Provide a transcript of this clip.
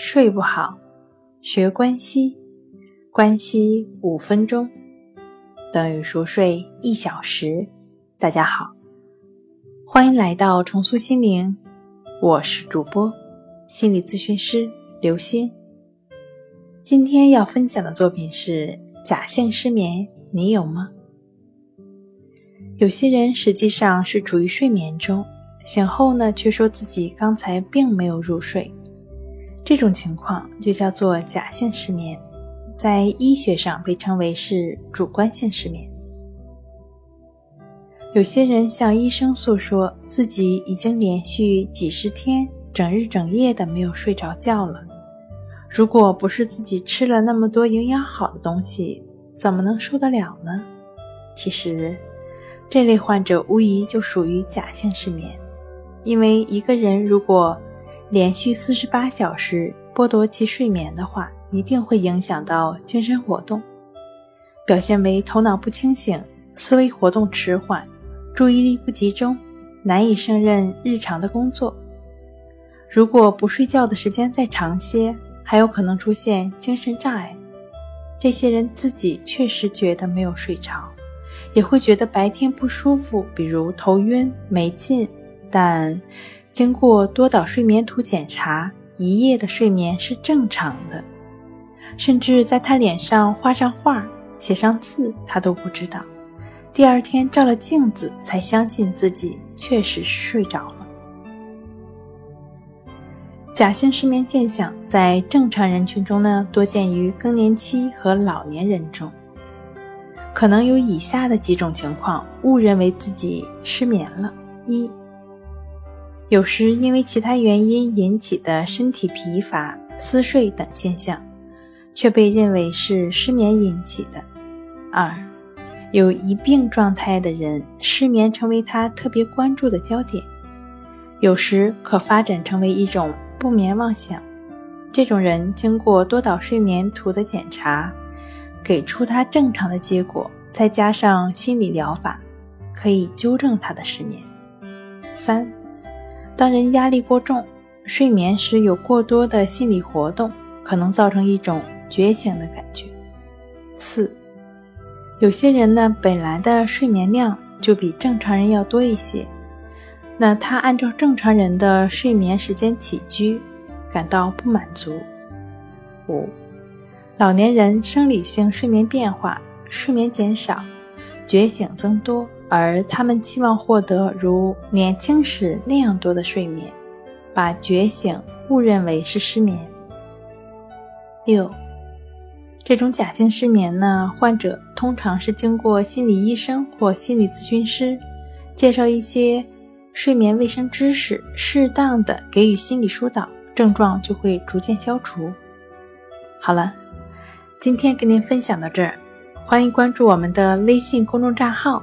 睡不好，学关息，关息五分钟等于熟睡一小时。大家好，欢迎来到重塑心灵，我是主播心理咨询师刘欣。今天要分享的作品是假性失眠，你有吗？有些人实际上是处于睡眠中，醒后呢却说自己刚才并没有入睡。这种情况就叫做假性失眠，在医学上被称为是主观性失眠。有些人向医生诉说自己已经连续几十天整日整夜的没有睡着觉了，如果不是自己吃了那么多营养好的东西，怎么能受得了呢？其实，这类患者无疑就属于假性失眠，因为一个人如果连续四十八小时剥夺其睡眠的话，一定会影响到精神活动，表现为头脑不清醒、思维活动迟缓、注意力不集中、难以胜任日常的工作。如果不睡觉的时间再长些，还有可能出现精神障碍。这些人自己确实觉得没有睡着，也会觉得白天不舒服，比如头晕、没劲，但。经过多导睡眠图检查，一夜的睡眠是正常的，甚至在他脸上画上画、写上字，他都不知道。第二天照了镜子，才相信自己确实是睡着了。假性失眠现象在正常人群中呢，多见于更年期和老年人中，可能有以下的几种情况，误认为自己失眠了：一。有时因为其他原因引起的身体疲乏、嗜睡等现象，却被认为是失眠引起的。二，有疑病状态的人，失眠成为他特别关注的焦点，有时可发展成为一种不眠妄想。这种人经过多导睡眠图的检查，给出他正常的结果，再加上心理疗法，可以纠正他的失眠。三。当人压力过重、睡眠时有过多的心理活动，可能造成一种觉醒的感觉。四，有些人呢本来的睡眠量就比正常人要多一些，那他按照正常人的睡眠时间起居，感到不满足。五，老年人生理性睡眠变化，睡眠减少，觉醒增多。而他们期望获得如年轻时那样多的睡眠，把觉醒误认为是失眠。六，这种假性失眠呢，患者通常是经过心理医生或心理咨询师介绍一些睡眠卫生知识，适当的给予心理疏导，症状就会逐渐消除。好了，今天跟您分享到这儿，欢迎关注我们的微信公众账号。